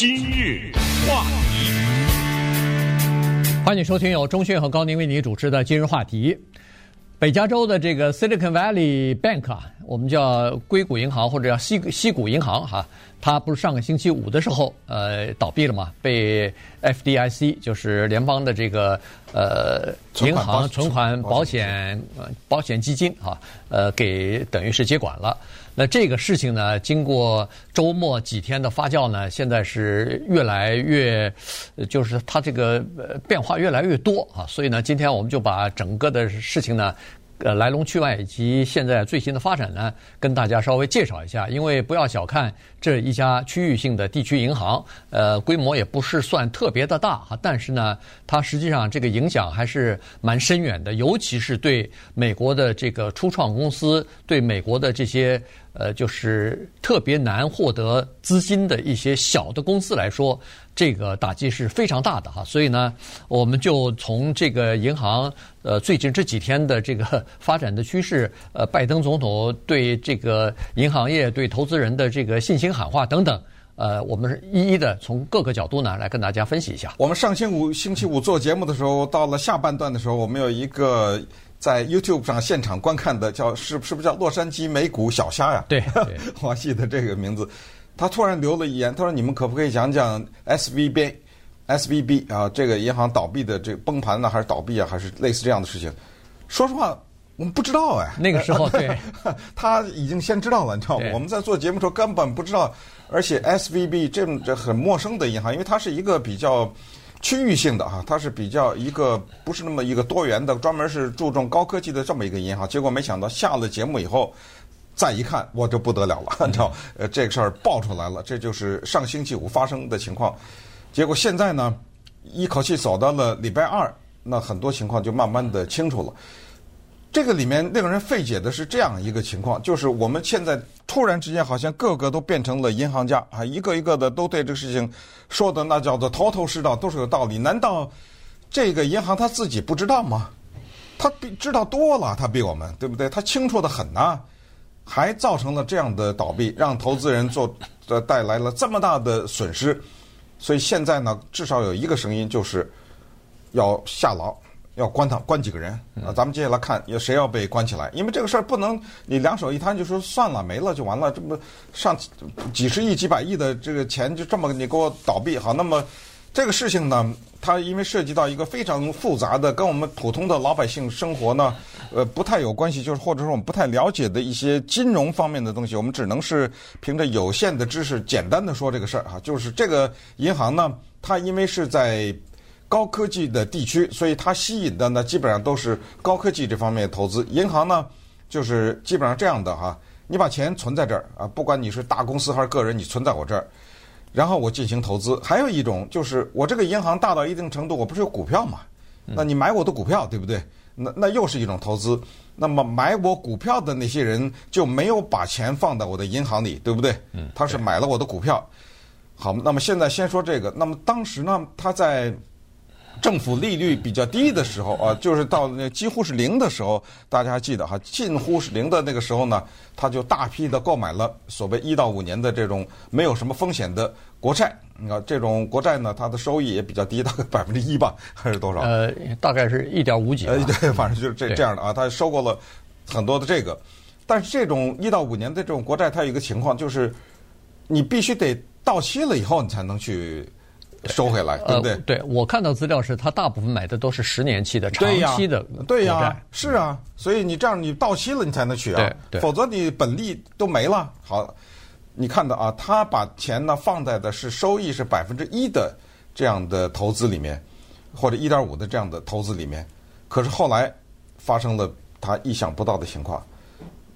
今日话题，欢迎收听由钟迅和高宁为你主持的今日话题。北加州的这个 Silicon Valley Bank 啊，我们叫硅谷银行或者叫西西谷银行哈，它不是上个星期五的时候呃倒闭了嘛？被 FDIC 就是联邦的这个呃银行存款保险保险基金啊，呃给等于是接管了。那这个事情呢，经过周末几天的发酵呢，现在是越来越，就是它这个变化越来越多啊，所以呢，今天我们就把整个的事情呢。呃，来龙去脉以及现在最新的发展呢，跟大家稍微介绍一下。因为不要小看这一家区域性的地区银行，呃，规模也不是算特别的大哈，但是呢，它实际上这个影响还是蛮深远的，尤其是对美国的这个初创公司，对美国的这些呃，就是特别难获得资金的一些小的公司来说。这个打击是非常大的哈，所以呢，我们就从这个银行呃最近这几天的这个发展的趋势，呃，拜登总统对这个银行业对投资人的这个信心喊话等等，呃，我们是一一的从各个角度呢来跟大家分析一下。我们上星期五星期五做节目的时候，到了下半段的时候，我们有一个在 YouTube 上现场观看的叫是是不是叫洛杉矶美股小虾呀？对，对 我记得这个名字。他突然留了一言，他说：“你们可不可以讲讲 SVB，SVB 啊，这个银行倒闭的这个崩盘呢，还是倒闭啊，还是类似这样的事情？”说实话，我们不知道哎。那个时候，对，他已经先知道了，你知道吗？我们在做节目的时候根本不知道，而且 SVB 这这很陌生的银行，因为它是一个比较区域性的哈，它是比较一个不是那么一个多元的，专门是注重高科技的这么一个银行。结果没想到下了节目以后。再一看，我就不得了了，你知道，呃，这个事儿爆出来了，这就是上星期五发生的情况。结果现在呢，一口气走到了礼拜二，那很多情况就慢慢的清楚了。这个里面令人费解的是这样一个情况，就是我们现在突然之间好像个个都变成了银行家啊，一个一个的都对这个事情说的那叫做头头是道，都是有道理。难道这个银行他自己不知道吗？他比知道多了，他比我们对不对？他清楚的很呐。还造成了这样的倒闭，让投资人做呃带来了这么大的损失，所以现在呢，至少有一个声音就是要下牢，要关他关几个人啊。咱们接下来看有谁要被关起来，因为这个事儿不能你两手一摊就说算了没了就完了，这么上几十亿几百亿的这个钱就这么你给我倒闭好，那么。这个事情呢，它因为涉及到一个非常复杂的，跟我们普通的老百姓生活呢，呃，不太有关系，就是或者说我们不太了解的一些金融方面的东西，我们只能是凭着有限的知识，简单的说这个事儿哈。就是这个银行呢，它因为是在高科技的地区，所以它吸引的呢，基本上都是高科技这方面的投资。银行呢，就是基本上这样的哈，你把钱存在这儿啊，不管你是大公司还是个人，你存在我这儿。然后我进行投资，还有一种就是我这个银行大到一定程度，我不是有股票嘛？那你买我的股票，对不对？那那又是一种投资。那么买我股票的那些人就没有把钱放到我的银行里，对不对？他是买了我的股票。好，那么现在先说这个。那么当时呢，他在。政府利率比较低的时候啊，就是到那几乎是零的时候，大家还记得哈，近乎是零的那个时候呢，他就大批的购买了所谓一到五年的这种没有什么风险的国债。你看这种国债呢，它的收益也比较低，大概 百分之一吧，还是多少？呃，大概是一点五几。呃，对，反正就是这这样的啊，他收购了很多的这个。但是这种一到五年的这种国债，它有一个情况，就是你必须得到期了以后，你才能去。收回来，对不对？呃、对，我看到资料是，他大部分买的都是十年期的长期的。对呀，是啊，所以你这样你到期了，你才能取啊，否则你本利都没了。好，你看到啊，他把钱呢放在的是收益是百分之一的这样的投资里面，或者一点五的这样的投资里面。可是后来发生了他意想不到的情况。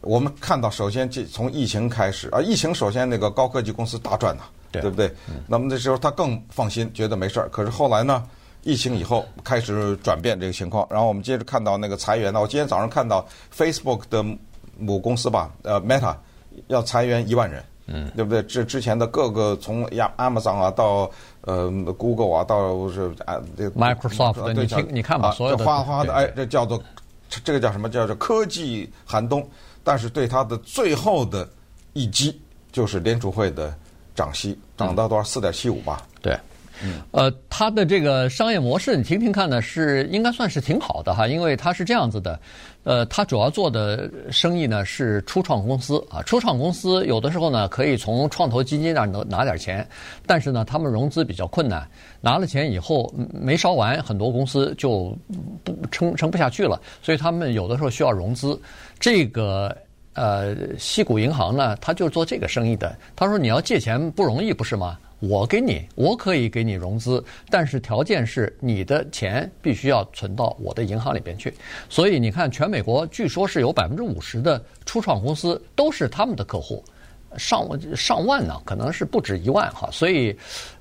我们看到，首先这从疫情开始啊，疫情首先那个高科技公司大赚呐。对不对？那么那时候他更放心，觉得没事儿。可是后来呢，疫情以后开始转变这个情况。然后我们接着看到那个裁员呢，我今天早上看到 Facebook 的母公司吧，呃，Meta 要裁员一万人，嗯，对不对？这之前的各个从亚 Amazon 啊到呃 Google 啊到是啊这 Microsoft，你听你看吧，所有的哗哗的哎，这叫做这个叫什么？叫做科技寒冬。但是对它的最后的一击，就是联储会的。涨息，涨到多少？四点七五吧。对。嗯，呃，它的这个商业模式，你听听看呢，是应该算是挺好的哈，因为它是这样子的，呃，它主要做的生意呢是初创公司啊，初创公司有的时候呢可以从创投基金那儿拿拿点钱，但是呢他们融资比较困难，拿了钱以后没烧完，很多公司就不撑撑不下去了，所以他们有的时候需要融资。这个呃，西谷银行呢，他就是做这个生意的。他说你要借钱不容易，不是吗？我给你，我可以给你融资，但是条件是你的钱必须要存到我的银行里边去。所以你看，全美国据说是有百分之五十的初创公司都是他们的客户，上上万呢，可能是不止一万哈。所以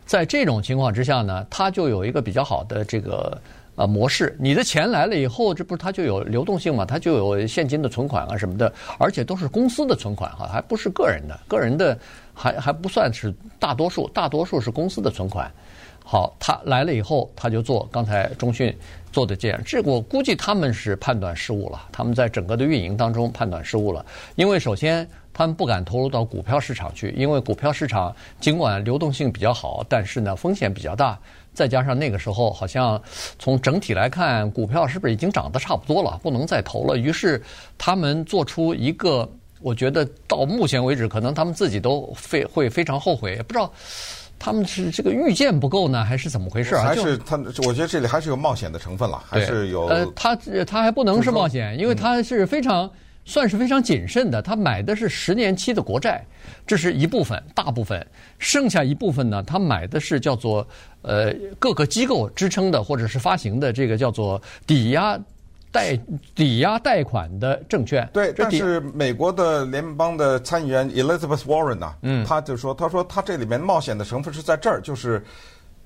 在这种情况之下呢，他就有一个比较好的这个。啊，模式，你的钱来了以后，这不是它就有流动性嘛？它就有现金的存款啊什么的，而且都是公司的存款哈，还不是个人的，个人的还还不算是大多数，大多数是公司的存款。好，他来了以后，他就做刚才中讯做的这样，这我估计他们是判断失误了，他们在整个的运营当中判断失误了，因为首先他们不敢投入到股票市场去，因为股票市场尽管流动性比较好，但是呢风险比较大。再加上那个时候，好像从整体来看，股票是不是已经涨得差不多了，不能再投了？于是他们做出一个，我觉得到目前为止，可能他们自己都非会非常后悔，也不知道他们是这个预见不够呢，还是怎么回事啊？还是他？我觉得这里还是有冒险的成分了，还是有。呃，他他还不能是冒险，因为他是非常。算是非常谨慎的，他买的是十年期的国债，这是一部分，大部分，剩下一部分呢，他买的是叫做呃各个机构支撑的或者是发行的这个叫做抵押贷抵押贷款的证券。对，但是美国的联邦的参议员 Elizabeth Warren 呐、啊，嗯，他就说，他说他这里面冒险的成分是在这儿，就是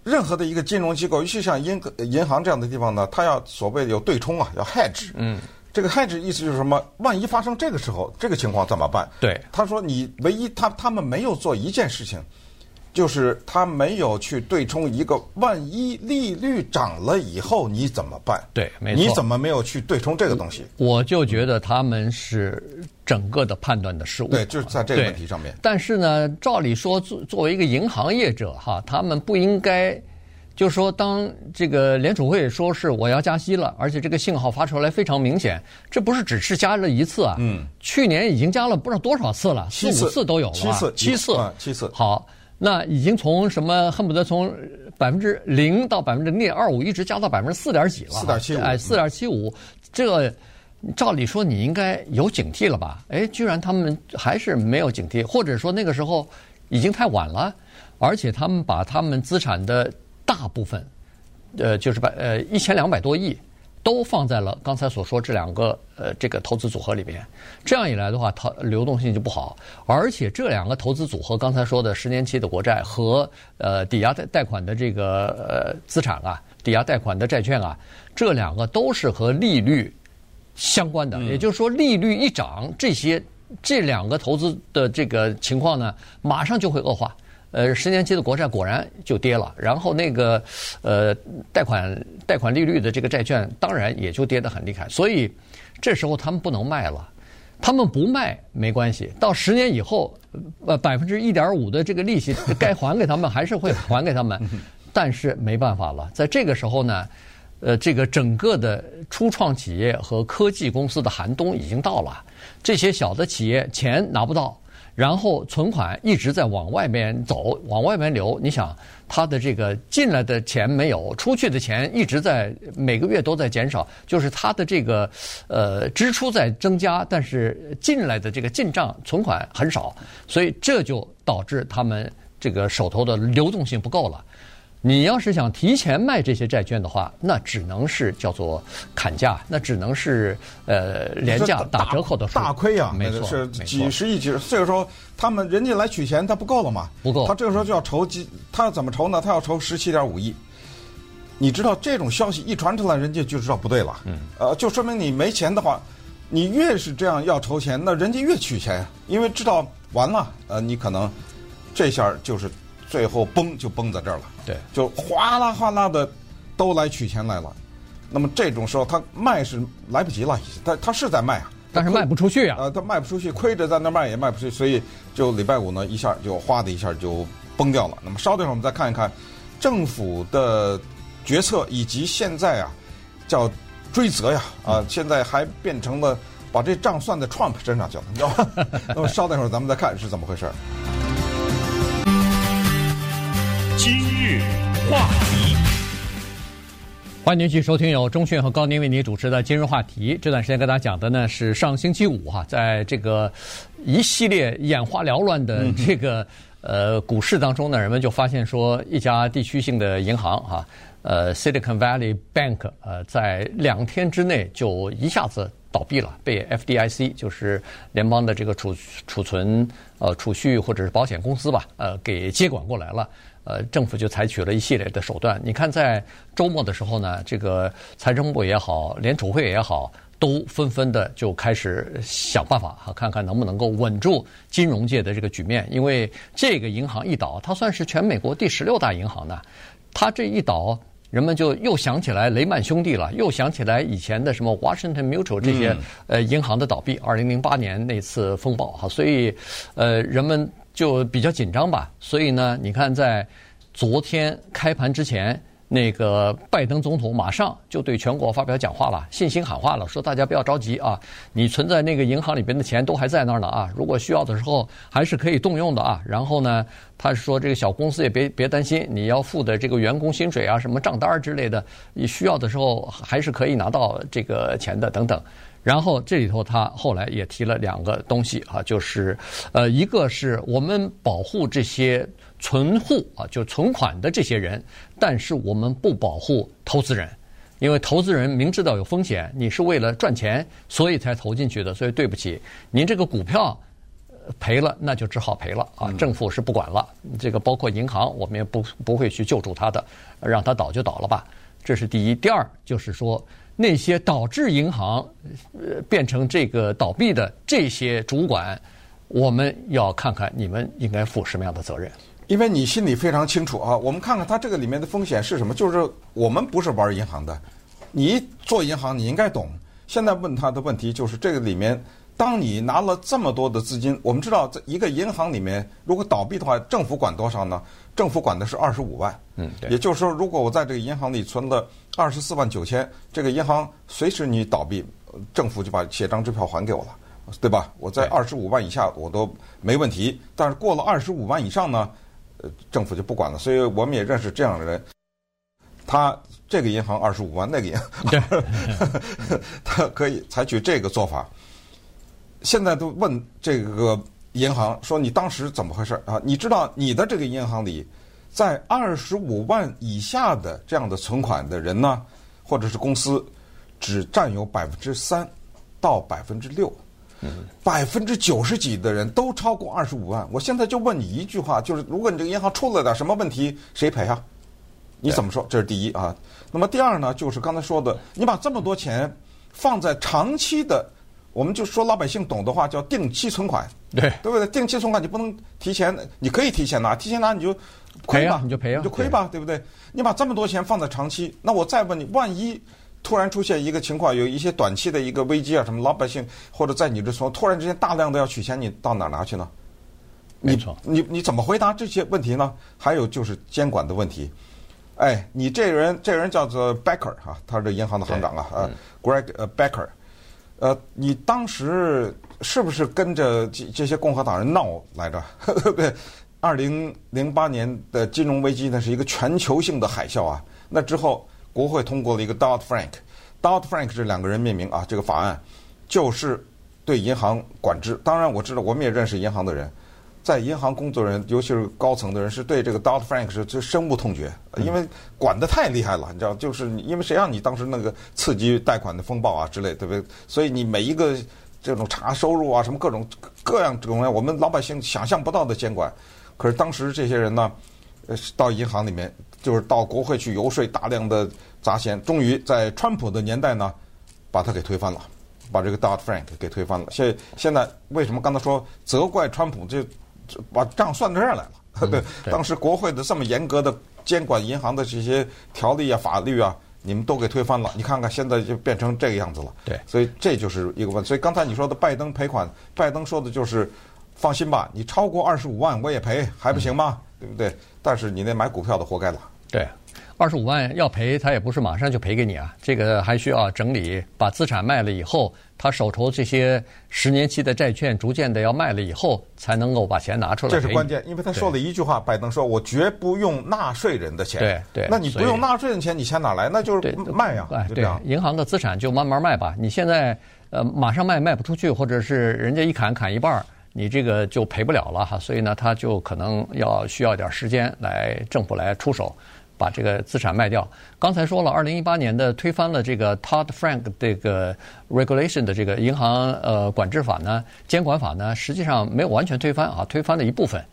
任何的一个金融机构，尤其像银银行这样的地方呢，他要所谓有对冲啊，要 hedge，嗯。这个 hedge 意思就是什么？万一发生这个时候这个情况怎么办？对，他说你唯一他他们没有做一件事情，就是他没有去对冲一个万一利率涨了以后你怎么办？对，没错。你怎么没有去对冲这个东西？我就觉得他们是整个的判断的失误。对，就是在这个问题上面。但是呢，照理说作作为一个银行业者哈，他们不应该。就是说，当这个联储会说是我要加息了，而且这个信号发出来非常明显，这不是只是加了一次啊，嗯，去年已经加了不知道多少次了，四五次都有了，七次，七次，七次。好，那已经从什么恨不得从百分之零到百分之零点二五，一直加到百分之四点几了，四点七五，哎，四点七五，这照理说你应该有警惕了吧？哎，居然他们还是没有警惕，或者说那个时候已经太晚了，而且他们把他们资产的。大部分，呃，就是把呃一千两百多亿都放在了刚才所说这两个呃这个投资组合里面，这样一来的话，它流动性就不好。而且这两个投资组合，刚才说的十年期的国债和呃抵押贷贷款的这个呃资产啊，抵押贷款的债券啊，这两个都是和利率相关的。也就是说，利率一涨，这些这两个投资的这个情况呢，马上就会恶化。呃，十年期的国债果然就跌了，然后那个呃贷款贷款利率的这个债券当然也就跌得很厉害，所以这时候他们不能卖了，他们不卖没关系，到十年以后，呃百分之一点五的这个利息该还给他们还是会还给他们，但是没办法了，在这个时候呢，呃这个整个的初创企业和科技公司的寒冬已经到了，这些小的企业钱拿不到。然后存款一直在往外面走，往外面流。你想，他的这个进来的钱没有，出去的钱一直在每个月都在减少，就是他的这个呃支出在增加，但是进来的这个进账存款很少，所以这就导致他们这个手头的流动性不够了。你要是想提前卖这些债券的话，那只能是叫做砍价，那只能是呃廉价打折扣的大亏啊！没错，是几十亿、几十。这个时候他们人家来取钱，他不够了嘛？不够。他这个时候就要筹集，他要怎么筹呢？他要筹十七点五亿。你知道这种消息一传出来，人家就知道不对了。嗯。呃，就说明你没钱的话，你越是这样要筹钱，那人家越取钱，因为知道完了，呃，你可能这下就是。最后崩就崩在这儿了，对，就哗啦哗啦的都来取钱来了。那么这种时候他卖是来不及了，他他是在卖啊，但是卖不出去啊。呃，他卖不出去，亏着在那卖也卖不出去，所以就礼拜五呢一下就哗的一下就崩掉了。那么稍等一会儿，我们再看一看政府的决策以及现在啊叫追责呀啊，现在还变成了把这账算在 Trump 身上去了，你知道吗？那么稍等一会儿，咱们再看是怎么回事。今日话题。欢迎您继续收听由中讯和高宁为您主持的今日话题。这段时间跟大家讲的呢是上星期五哈，在这个一系列眼花缭乱的这个呃股市当中呢，人们就发现说一家地区性的银行哈，呃 Silicon Valley Bank 呃在两天之内就一下子倒闭了，被 FDIC 就是联邦的这个储储存呃储蓄或者是保险公司吧呃给接管过来了。呃，政府就采取了一系列的手段。你看，在周末的时候呢，这个财政部也好，联储会也好，都纷纷的就开始想办法哈，看看能不能够稳住金融界的这个局面。因为这个银行一倒，它算是全美国第十六大银行呢。它这一倒，人们就又想起来雷曼兄弟了，又想起来以前的什么 Washington Mutual 这些呃银行的倒闭，二零零八年那次风暴哈，所以呃人们。就比较紧张吧，所以呢，你看在昨天开盘之前，那个拜登总统马上就对全国发表讲话了，信心喊话了，说大家不要着急啊，你存在那个银行里边的钱都还在那儿呢啊，如果需要的时候还是可以动用的啊。然后呢，他说这个小公司也别别担心，你要付的这个员工薪水啊、什么账单之类的，你需要的时候还是可以拿到这个钱的等等。然后这里头他后来也提了两个东西啊，就是呃，一个是我们保护这些存户啊，就存款的这些人，但是我们不保护投资人，因为投资人明知道有风险，你是为了赚钱，所以才投进去的，所以对不起，您这个股票赔了，那就只好赔了啊，政府是不管了，这个包括银行，我们也不不会去救助他的，让他倒就倒了吧，这是第一。第二就是说。那些导致银行呃变成这个倒闭的这些主管，我们要看看你们应该负什么样的责任。因为你心里非常清楚啊，我们看看它这个里面的风险是什么。就是我们不是玩银行的，你做银行你应该懂。现在问他的问题就是这个里面，当你拿了这么多的资金，我们知道在一个银行里面，如果倒闭的话，政府管多少呢？政府管的是二十五万。嗯，对。也就是说，如果我在这个银行里存了。二十四万九千，这个银行随时你倒闭，政府就把写张支票还给我了，对吧？我在二十五万以下我都没问题，但是过了二十五万以上呢，呃，政府就不管了。所以我们也认识这样的人，他这个银行二十五万，那个银行，对 他可以采取这个做法。现在都问这个银行说，你当时怎么回事啊？你知道你的这个银行里。在二十五万以下的这样的存款的人呢，或者是公司，只占有百分之三到百分之六，百分之九十几的人都超过二十五万。我现在就问你一句话，就是如果你这个银行出了点什么问题，谁赔啊？你怎么说？这是第一啊。那么第二呢，就是刚才说的，你把这么多钱放在长期的，我们就说老百姓懂的话叫定期存款，对对不对？定期存款你不能提前，你可以提前拿，提前拿你就。亏吧，你就赔啊，你就亏吧，对不对？你把这么多钱放在长期，那我再问你，万一突然出现一个情况，有一些短期的一个危机啊，什么老百姓或者在你这从突然之间大量的要取钱，你到哪拿去呢？没错，你你怎么回答这些问题呢？还有就是监管的问题。哎，你这人这人叫做 Becker 哈，他是银行的行长啊，呃，Greg 呃 Becker，呃，你当时是不是跟着这这些共和党人闹来着？对。二零零八年的金融危机那，是一个全球性的海啸啊。那之后，国会通过了一个 Dodd-Frank，Dodd-Frank 这两个人命名啊。这个法案就是对银行管制。当然，我知道我们也认识银行的人，在银行工作人，尤其是高层的人，是对这个 Dodd-Frank 是就深恶痛绝，因为管得太厉害了。你知道，就是因为谁让你当时那个刺激贷款的风暴啊之类，对不对？所以你每一个这种查收入啊，什么各种各样这种，我们老百姓想象不到的监管。可是当时这些人呢，呃，到银行里面，就是到国会去游说，大量的砸钱，终于在川普的年代呢，把他给推翻了，把这个 Dodd-Frank 给推翻了。现现在为什么刚才说责怪川普，就把账算到这儿来了？对，对，当时国会的这么严格的监管银行的这些条例啊、法律啊，你们都给推翻了。你看看现在就变成这个样子了。对，所以这就是一个问题。所以刚才你说的拜登赔款，拜登说的就是。放心吧，你超过二十五万我也赔，还不行吗？对不对？但是你那买股票的活该了。对。二十五万要赔，他也不是马上就赔给你啊，这个还需要整理，把资产卖了以后，他手头这些十年期的债券逐渐的要卖了以后，才能够把钱拿出来。这是关键，因为他说了一句话，拜登说：“我绝不用纳税人的钱。”对对，那你不用纳税人的钱，你钱哪来？那就是卖呀，对，对，银行的资产就慢慢卖吧。你现在呃马上卖卖不出去，或者是人家一砍砍一半，你这个就赔不了了哈。所以呢，他就可能要需要点时间来政府来出手。把这个资产卖掉。刚才说了，二零一八年的推翻了这个 Todd Frank 这个 regulation 的这个银行呃管制法呢，监管法呢，实际上没有完全推翻啊，推翻了一部分。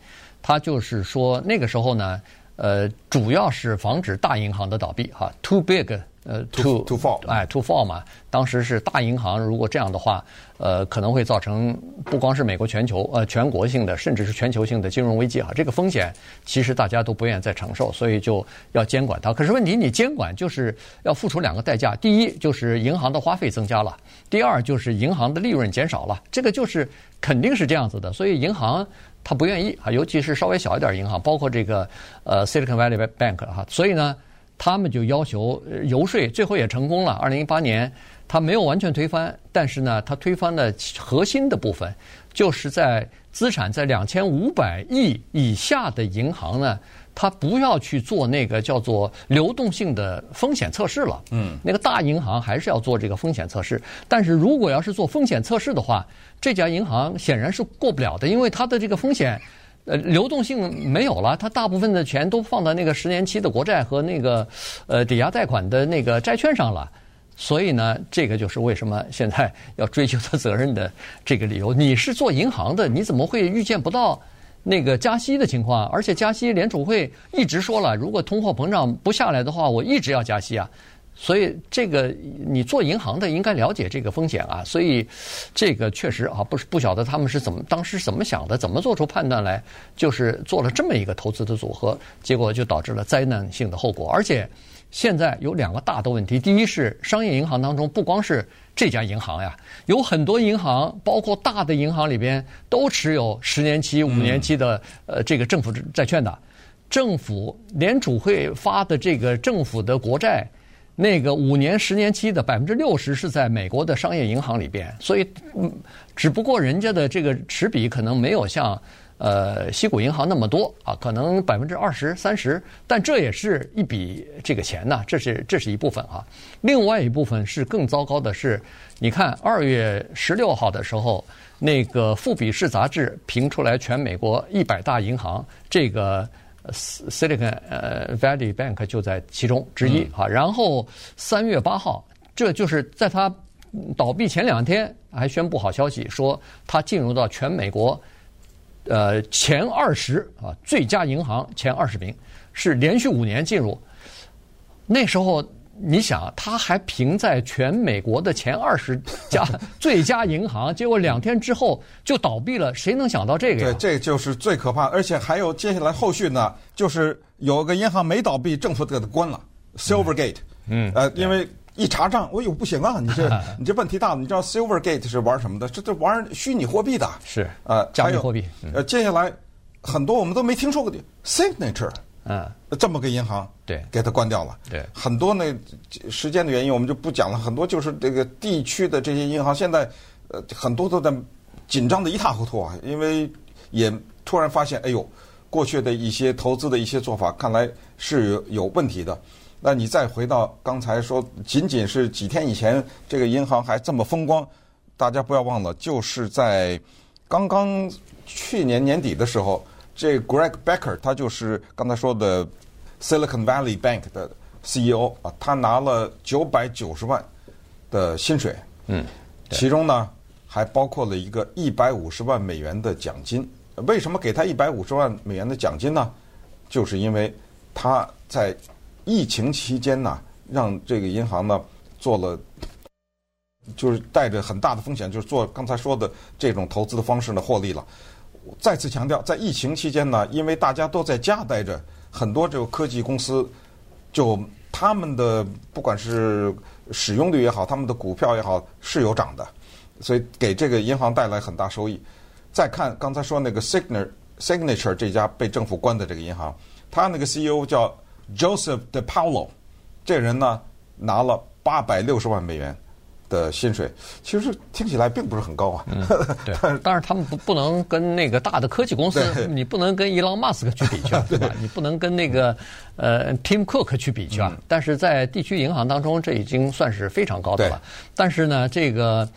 它就是说那个时候呢，呃，主要是防止大银行的倒闭哈，too big。呃，to to fall，哎，to fall 嘛，当时是大银行，如果这样的话，呃，可能会造成不光是美国全球，呃，全国性的，甚至是全球性的金融危机哈。这个风险其实大家都不愿意再承受，所以就要监管它。可是问题，你监管就是要付出两个代价：第一，就是银行的花费增加了；第二，就是银行的利润减少了。这个就是肯定是这样子的。所以银行它不愿意啊，尤其是稍微小一点银行，包括这个呃 Silicon Valley Bank 哈。所以呢。他们就要求游说，最后也成功了。二零一八年，他没有完全推翻，但是呢，他推翻了核心的部分，就是在资产在两千五百亿以下的银行呢，他不要去做那个叫做流动性的风险测试了。嗯，那个大银行还是要做这个风险测试，但是如果要是做风险测试的话，这家银行显然是过不了的，因为它的这个风险。呃，流动性没有了，它大部分的钱都放在那个十年期的国债和那个呃抵押贷款的那个债券上了，所以呢，这个就是为什么现在要追究他责任的这个理由。你是做银行的，你怎么会预见不到那个加息的情况？而且加息，联储会一直说了，如果通货膨胀不下来的话，我一直要加息啊。所以这个你做银行的应该了解这个风险啊，所以这个确实啊，不是不晓得他们是怎么当时怎么想的，怎么做出判断来，就是做了这么一个投资的组合，结果就导致了灾难性的后果。而且现在有两个大的问题，第一是商业银行当中不光是这家银行呀，有很多银行，包括大的银行里边都持有十年期、五年期的呃这个政府债券的，政府联储会发的这个政府的国债。那个五年、十年期的百分之六十是在美国的商业银行里边，所以，嗯，只不过人家的这个持比可能没有像呃西谷银行那么多啊，可能百分之二十、三十，但这也是一笔这个钱呐，这是这是一部分啊。另外一部分是更糟糕的是，你看二月十六号的时候，那个富比士杂志评出来全美国一百大银行这个。Silicon 呃 Valley Bank 就在其中之一哈，然后三月八号，这就是在他倒闭前两天还宣布好消息，说他进入到全美国呃前二十啊最佳银行前二十名，是连续五年进入，那时候。你想，他还评在全美国的前二十家 最佳银行，结果两天之后就倒闭了。谁能想到这个呀？对，这就是最可怕。而且还有接下来后续呢，就是有个银行没倒闭，政府给它关了，Silvergate。嗯。呃，因为一查账，哎呦，不行啊！你这 你这问题大了。你知道 Silvergate 是玩什么的？这这玩虚拟货币的。是。呃，加密货币。呃，接下来很多我们都没听说过的 Signature。嗯，这么个银行，对，给它关掉了。对，很多那时间的原因，我们就不讲了。很多就是这个地区的这些银行，现在呃很多都在紧张的一塌糊涂啊，因为也突然发现，哎呦，过去的一些投资的一些做法，看来是有有问题的。那你再回到刚才说，仅仅是几天以前，这个银行还这么风光，大家不要忘了，就是在刚刚去年年底的时候。这 Greg Becker 他就是刚才说的 Silicon Valley Bank 的 CEO 啊，他拿了九百九十万的薪水，嗯，其中呢还包括了一个一百五十万美元的奖金。为什么给他一百五十万美元的奖金呢？就是因为他在疫情期间呢，让这个银行呢做了，就是带着很大的风险，就是做刚才说的这种投资的方式呢获利了。再次强调，在疫情期间呢，因为大家都在家待着，很多这个科技公司就他们的不管是使用率也好，他们的股票也好是有涨的，所以给这个银行带来很大收益。再看刚才说那个 Signature Signature 这家被政府关的这个银行，他那个 CEO 叫 Joseph DePaulo，这人呢拿了八百六十万美元的薪水，其实听起来并不是很高啊。嗯、对，但是他们不不能跟那个大的科技公司，你不能跟伊朗马斯克去比去，对吧？你不能跟那个呃 Tim Cook 去比去啊。嗯、但是在地区银行当中，这已经算是非常高的了。但是呢，这个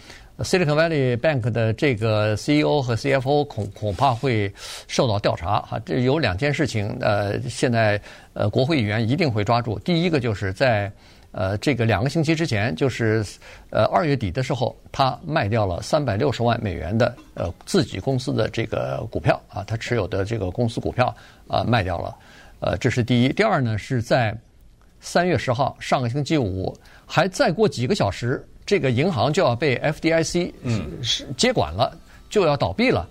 Silicon Valley Bank 的这个 CEO 和 CFO 恐恐怕会受到调查哈。这有两件事情，呃，现在呃国会议员一定会抓住。第一个就是在。呃，这个两个星期之前，就是呃二月底的时候，他卖掉了三百六十万美元的呃自己公司的这个股票啊，他持有的这个公司股票啊卖掉了。呃，这是第一。第二呢，是在三月十号，上个星期五，还再过几个小时，这个银行就要被 FDIC 嗯是接管了，就要倒闭了。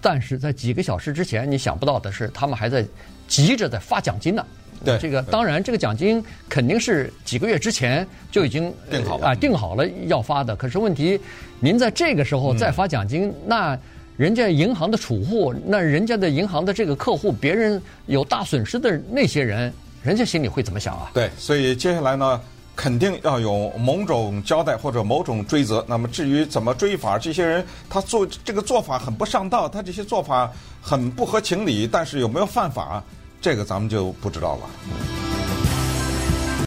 但是在几个小时之前，你想不到的是，他们还在急着在发奖金呢。对，这个当然，这个奖金肯定是几个月之前就已经定好了啊，定好了要发的。可是问题，您在这个时候再发奖金，那人家银行的储户，那人家的银行的这个客户，别人有大损失的那些人，人家心里会怎么想啊？对，所以接下来呢，肯定要有某种交代或者某种追责。那么至于怎么追法，这些人他做这个做法很不上道，他这些做法很不合情理，但是有没有犯法？这个咱们就不知道了。